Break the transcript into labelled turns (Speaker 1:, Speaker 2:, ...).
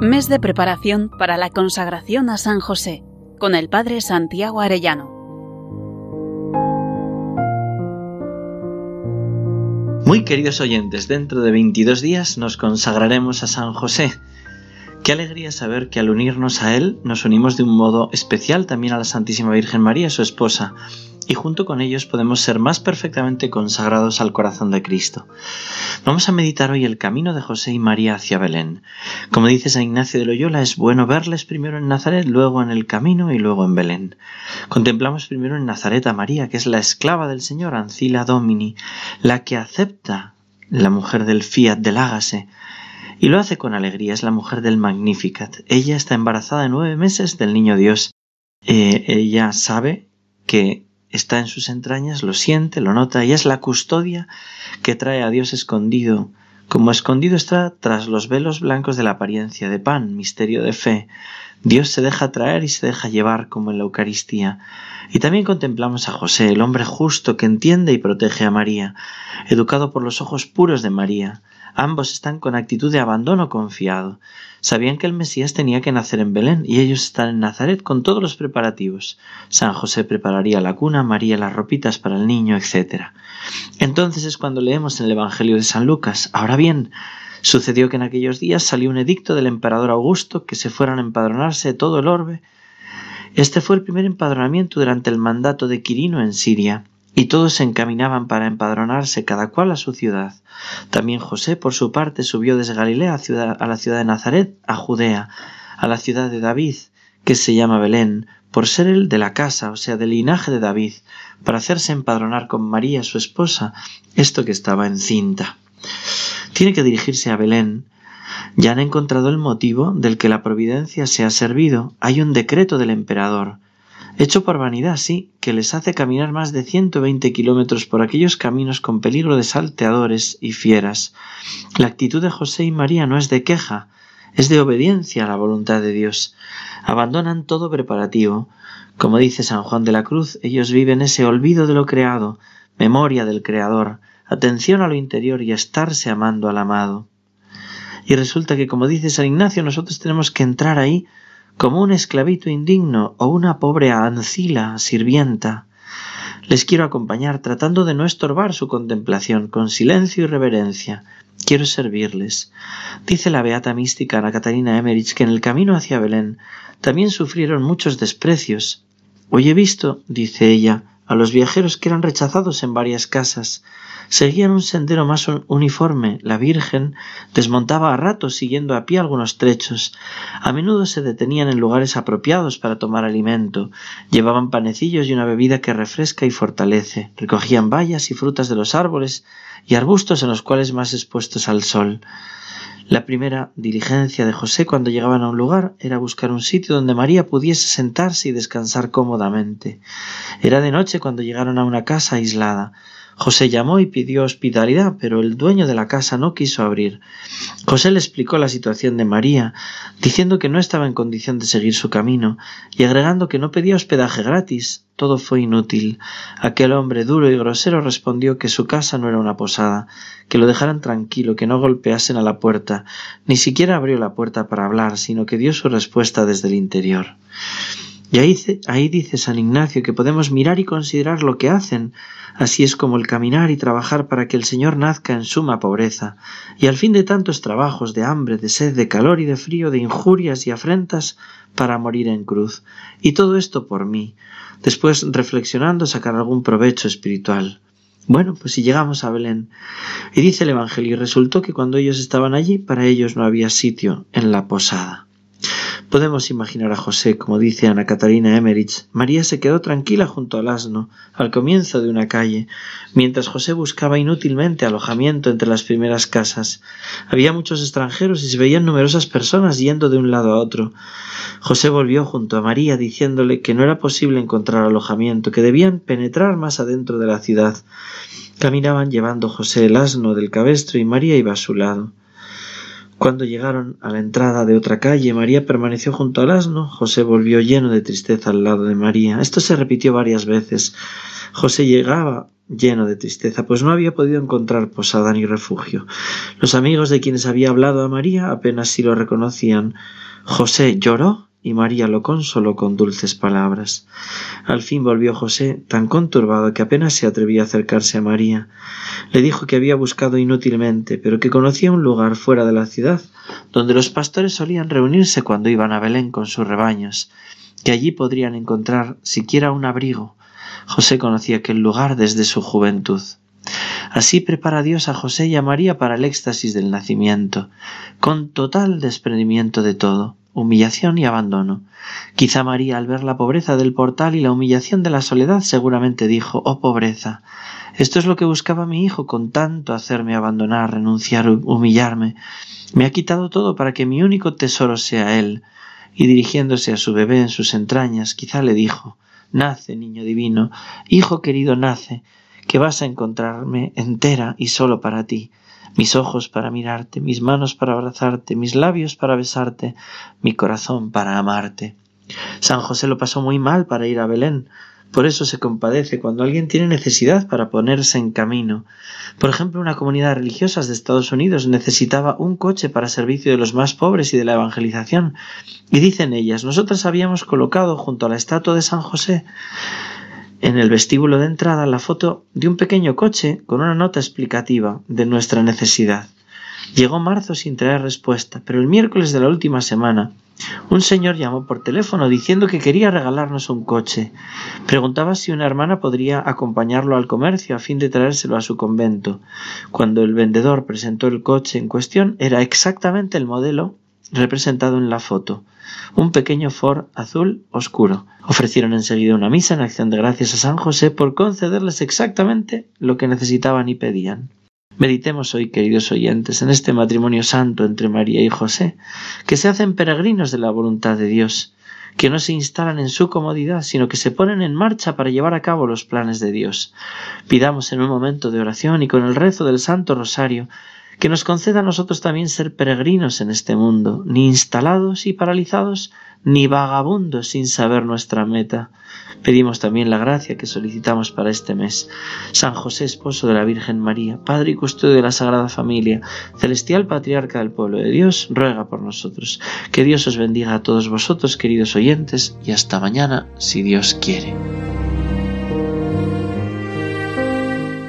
Speaker 1: Mes de preparación para la consagración a San José con el Padre Santiago Arellano.
Speaker 2: Muy queridos oyentes, dentro de 22 días nos consagraremos a San José. Qué alegría saber que al unirnos a Él nos unimos de un modo especial también a la Santísima Virgen María, su esposa, y junto con ellos podemos ser más perfectamente consagrados al corazón de Cristo. Vamos a meditar hoy el camino de José y María hacia Belén. Como dice San Ignacio de Loyola, es bueno verles primero en Nazaret, luego en el camino y luego en Belén. Contemplamos primero en Nazaret a María, que es la esclava del Señor, Ancila Domini, la que acepta la mujer del fiat del hágase, y lo hace con alegría, es la mujer del Magnificat. Ella está embarazada nueve meses del niño Dios. Eh, ella sabe que está en sus entrañas, lo siente, lo nota y es la custodia que trae a Dios escondido, como escondido está tras los velos blancos de la apariencia de pan, misterio de fe. Dios se deja traer y se deja llevar como en la Eucaristía. Y también contemplamos a José, el hombre justo que entiende y protege a María, educado por los ojos puros de María. Ambos están con actitud de abandono confiado. Sabían que el Mesías tenía que nacer en Belén y ellos están en Nazaret con todos los preparativos. San José prepararía la cuna, María las ropitas para el niño, etc. Entonces es cuando leemos en el Evangelio de San Lucas. Ahora bien, sucedió que en aquellos días salió un edicto del emperador Augusto que se fueran a empadronarse todo el orbe. Este fue el primer empadronamiento durante el mandato de Quirino en Siria y todos se encaminaban para empadronarse cada cual a su ciudad. También José, por su parte, subió desde Galilea a, la ciudad de Nazaret, a Judea, a la ciudad de David, que se llama Belén, por ser el de la casa, o sea, del linaje de David, para hacerse empadronar con María, su esposa, esto que estaba encinta. Tiene que dirigirse a Belén. Ya han encontrado el motivo del que la providencia se ha servido. Hay un decreto del emperador hecho por vanidad, sí, que les hace caminar más de ciento veinte kilómetros por aquellos caminos con peligro de salteadores y fieras. La actitud de José y María no es de queja, es de obediencia a la voluntad de Dios. Abandonan todo preparativo. Como dice San Juan de la Cruz, ellos viven ese olvido de lo creado, memoria del Creador, atención a lo interior y estarse amando al amado. Y resulta que, como dice San Ignacio, nosotros tenemos que entrar ahí como un esclavito indigno o una pobre ancila sirvienta. Les quiero acompañar tratando de no estorbar su contemplación con silencio y reverencia. Quiero servirles. Dice la beata mística Ana Catarina Emmerich que en el camino hacia Belén también sufrieron muchos desprecios. Hoy he visto, dice ella, a los viajeros que eran rechazados en varias casas, Seguían un sendero más uniforme. La Virgen desmontaba a ratos siguiendo a pie algunos trechos. A menudo se detenían en lugares apropiados para tomar alimento. Llevaban panecillos y una bebida que refresca y fortalece. Recogían bayas y frutas de los árboles y arbustos en los cuales más expuestos al sol. La primera diligencia de José cuando llegaban a un lugar era buscar un sitio donde María pudiese sentarse y descansar cómodamente. Era de noche cuando llegaron a una casa aislada. José llamó y pidió hospitalidad, pero el dueño de la casa no quiso abrir. José le explicó la situación de María, diciendo que no estaba en condición de seguir su camino, y agregando que no pedía hospedaje gratis. Todo fue inútil. Aquel hombre duro y grosero respondió que su casa no era una posada, que lo dejaran tranquilo, que no golpeasen a la puerta. Ni siquiera abrió la puerta para hablar, sino que dio su respuesta desde el interior. Y ahí, ahí, dice San Ignacio que podemos mirar y considerar lo que hacen. Así es como el caminar y trabajar para que el Señor nazca en suma pobreza. Y al fin de tantos trabajos, de hambre, de sed, de calor y de frío, de injurias y afrentas, para morir en cruz. Y todo esto por mí. Después, reflexionando, sacar algún provecho espiritual. Bueno, pues si llegamos a Belén. Y dice el Evangelio, y resultó que cuando ellos estaban allí, para ellos no había sitio en la posada. Podemos imaginar a José, como dice Ana Catarina Emmerich. María se quedó tranquila junto al asno, al comienzo de una calle, mientras José buscaba inútilmente alojamiento entre las primeras casas. Había muchos extranjeros y se veían numerosas personas yendo de un lado a otro. José volvió junto a María diciéndole que no era posible encontrar alojamiento, que debían penetrar más adentro de la ciudad. Caminaban llevando José el asno del cabestro y María iba a su lado. Cuando llegaron a la entrada de otra calle, María permaneció junto al asno, José volvió lleno de tristeza al lado de María. Esto se repitió varias veces, José llegaba lleno de tristeza, pues no había podido encontrar posada ni refugio. Los amigos de quienes había hablado a María apenas si lo reconocían. José lloró y María lo consoló con dulces palabras. Al fin volvió José, tan conturbado que apenas se atrevía a acercarse a María. Le dijo que había buscado inútilmente, pero que conocía un lugar fuera de la ciudad, donde los pastores solían reunirse cuando iban a Belén con sus rebaños, que allí podrían encontrar siquiera un abrigo. José conocía aquel lugar desde su juventud. Así prepara Dios a José y a María para el éxtasis del nacimiento, con total desprendimiento de todo humillación y abandono. Quizá María, al ver la pobreza del portal y la humillación de la soledad, seguramente dijo Oh pobreza. Esto es lo que buscaba mi hijo con tanto hacerme abandonar, renunciar, humillarme. Me ha quitado todo para que mi único tesoro sea él. Y dirigiéndose a su bebé en sus entrañas, quizá le dijo Nace, niño divino, hijo querido, nace, que vas a encontrarme entera y solo para ti mis ojos para mirarte, mis manos para abrazarte, mis labios para besarte, mi corazón para amarte. San José lo pasó muy mal para ir a Belén, por eso se compadece cuando alguien tiene necesidad para ponerse en camino. Por ejemplo, una comunidad religiosa de Estados Unidos necesitaba un coche para servicio de los más pobres y de la evangelización. Y dicen ellas, nosotras habíamos colocado junto a la estatua de San José en el vestíbulo de entrada la foto de un pequeño coche con una nota explicativa de nuestra necesidad. Llegó marzo sin traer respuesta, pero el miércoles de la última semana un señor llamó por teléfono diciendo que quería regalarnos un coche. Preguntaba si una hermana podría acompañarlo al comercio a fin de traérselo a su convento. Cuando el vendedor presentó el coche en cuestión era exactamente el modelo representado en la foto un pequeño Ford azul oscuro. Ofrecieron enseguida una misa en acción de gracias a San José por concederles exactamente lo que necesitaban y pedían. Meditemos hoy, queridos oyentes, en este matrimonio santo entre María y José, que se hacen peregrinos de la voluntad de Dios, que no se instalan en su comodidad, sino que se ponen en marcha para llevar a cabo los planes de Dios. Pidamos en un momento de oración y con el rezo del Santo Rosario que nos conceda a nosotros también ser peregrinos en este mundo, ni instalados y paralizados, ni vagabundos sin saber nuestra meta. Pedimos también la gracia que solicitamos para este mes. San José, esposo de la Virgen María, Padre y custodio de la Sagrada Familia, celestial patriarca del pueblo de Dios, ruega por nosotros. Que Dios os bendiga a todos vosotros, queridos oyentes, y hasta mañana, si Dios quiere.